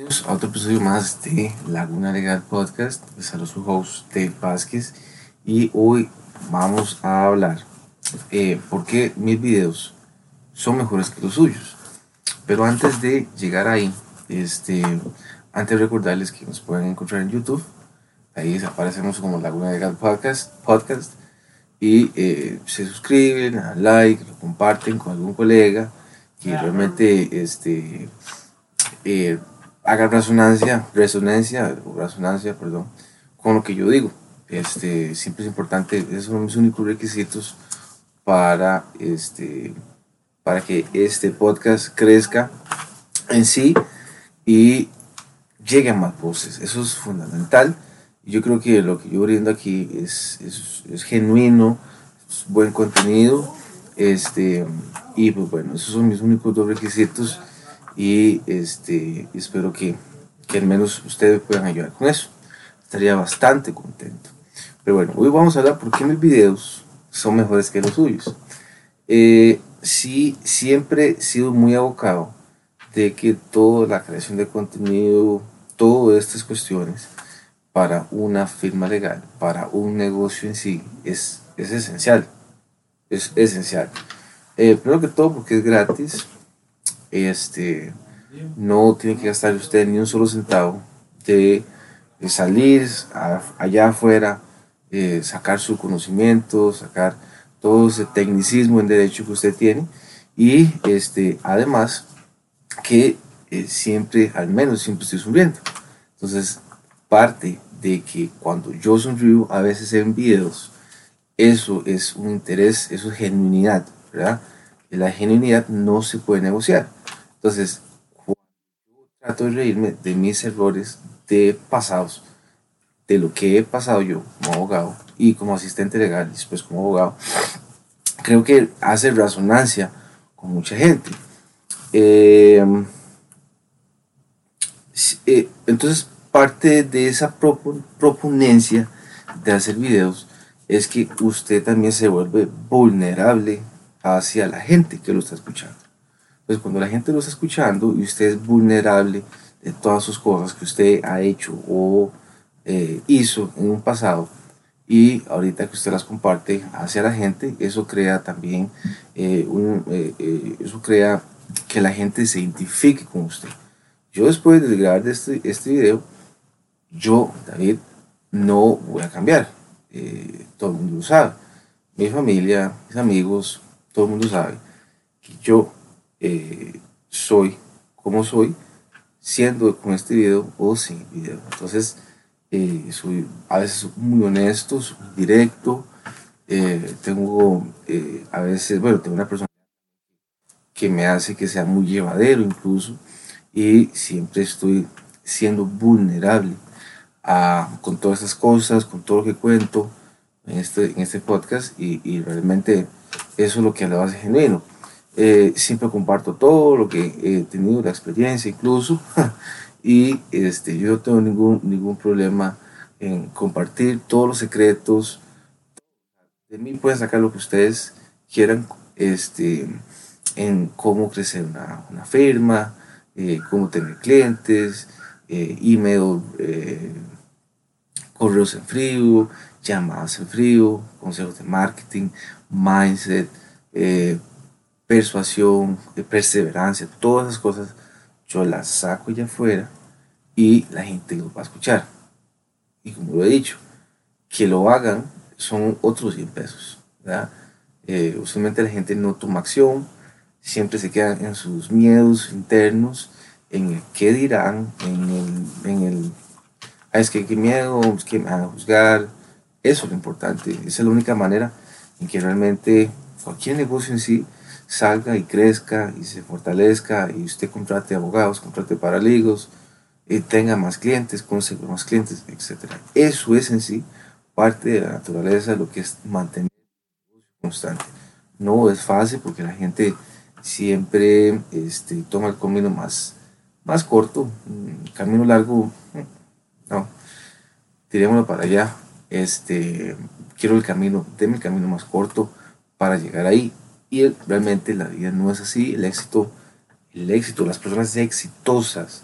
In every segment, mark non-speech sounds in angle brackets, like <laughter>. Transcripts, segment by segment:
Bienvenidos a otro episodio más de Laguna Legal Podcast. Les saludo su host Dave Vázquez y hoy vamos a hablar eh, por qué mis videos son mejores que los suyos. Pero antes de llegar ahí, este, antes de recordarles que nos pueden encontrar en YouTube, ahí aparecemos como Laguna Legal Podcast, podcast y eh, se suscriben, dan like, lo comparten con algún colega que realmente este, eh, haga resonancia, resonancia, resonancia, perdón, con lo que yo digo. Este, siempre es importante, esos son mis únicos requisitos para, este, para que este podcast crezca en sí y llegue a más voces. Eso es fundamental. Yo creo que lo que yo brindo aquí es, es, es genuino, es buen contenido. Este, y pues bueno, esos son mis únicos dos requisitos y este, espero que, que al menos ustedes puedan ayudar con eso. Estaría bastante contento. Pero bueno, hoy vamos a hablar por qué mis videos son mejores que los suyos. Eh, sí, siempre he sido muy abocado de que toda la creación de contenido, todas estas cuestiones para una firma legal, para un negocio en sí, es, es esencial. Es esencial. Eh, primero que todo porque es gratis, este, no tiene que gastar usted ni un solo centavo de, salir allá afuera, eh, sacar su conocimiento, sacar todo ese tecnicismo en derecho que usted tiene y este, además que eh, siempre, al menos siempre estoy sonriendo. Entonces, parte de que cuando yo sonrío, a veces en videos, eso es un interés, eso es genuinidad, ¿verdad? La genuinidad no se puede negociar. Entonces, trato de reírme de mis errores de pasados, de lo que he pasado yo como abogado y como asistente legal, y después como abogado, creo que hace resonancia con mucha gente. Eh, eh, entonces, parte de esa proponencia de hacer videos es que usted también se vuelve vulnerable hacia la gente que lo está escuchando. Pues cuando la gente lo está escuchando y usted es vulnerable de todas sus cosas que usted ha hecho o eh, hizo en un pasado y ahorita que usted las comparte hacia la gente, eso crea también, eh, un, eh, eso crea que la gente se identifique con usted. Yo después de grabar este, este video, yo, David, no voy a cambiar. todo el mundo lo sabe. Mi familia, mis amigos, todo el mundo sabe que yo eh, soy como soy, siendo con este video o sin video. Entonces, eh, soy a veces muy honesto, directo. Eh, tengo a veces, bueno, tengo una persona que me hace que sea muy llevadero incluso y siempre estoy siendo vulnerable a, con todas esas cosas, con todo lo que cuento en este, en este podcast y, y realmente eso es lo que lo hace genuino. Eh, siempre comparto todo lo que he tenido, la experiencia incluso, <laughs> y este, yo no tengo ningún, ningún problema en compartir todos los secretos. De mí pueden sacar lo que ustedes quieran este, en cómo crecer una, una firma, eh, cómo tener clientes, eh, email, correos en frío, llamadas en frío, consejos de marketing, mindset, persuasión, perseverancia, todas esas cosas, yo las saco allá afuera y la gente lo va a escuchar. Y como lo he dicho, que lo hagan son otros 100 pesos. Eh, usualmente la gente no toma acción, siempre se quedan en sus miedos internos, en el qué dirán, en el, en el ah, es que qué miedo, es que me van a juzgar. Eso es lo importante, esa es la única manera en que realmente cualquier negocio en sí salga y crezca y se fortalezca y usted contrate abogados, contrate paraligos, y tenga más clientes, consiga más clientes, etc. Eso es en sí parte de la naturaleza, lo que es mantener constante. No es fácil porque la gente siempre este, toma el camino más, más corto, camino largo, no, tirémoslo para allá. Este, quiero el camino, deme el camino más corto para llegar ahí. Y realmente la vida no es así. El éxito, el éxito, las personas exitosas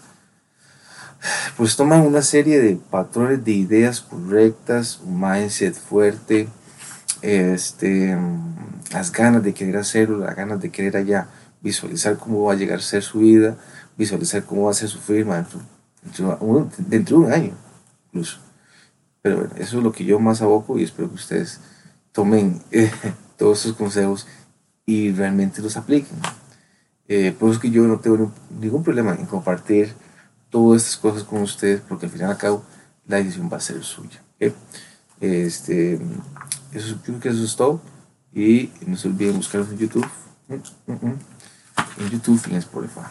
pues toman una serie de patrones de ideas correctas, un mindset fuerte, este, las ganas de querer hacerlo, las ganas de querer allá visualizar cómo va a llegar a ser su vida, visualizar cómo va a ser su firma dentro, dentro de un año incluso. Pero bueno, eso es lo que yo más aboco y espero que ustedes tomen <laughs> eh, todos esos consejos y realmente los apliquen. Eh, por eso es que yo no tengo ningún problema en compartir todas estas cosas con ustedes, porque al final y al cabo la decisión va a ser suya. Este, eso, creo que eso es todo. Y no se olviden buscarnos en YouTube. Mm, mm, mm, en YouTube y en Spotify.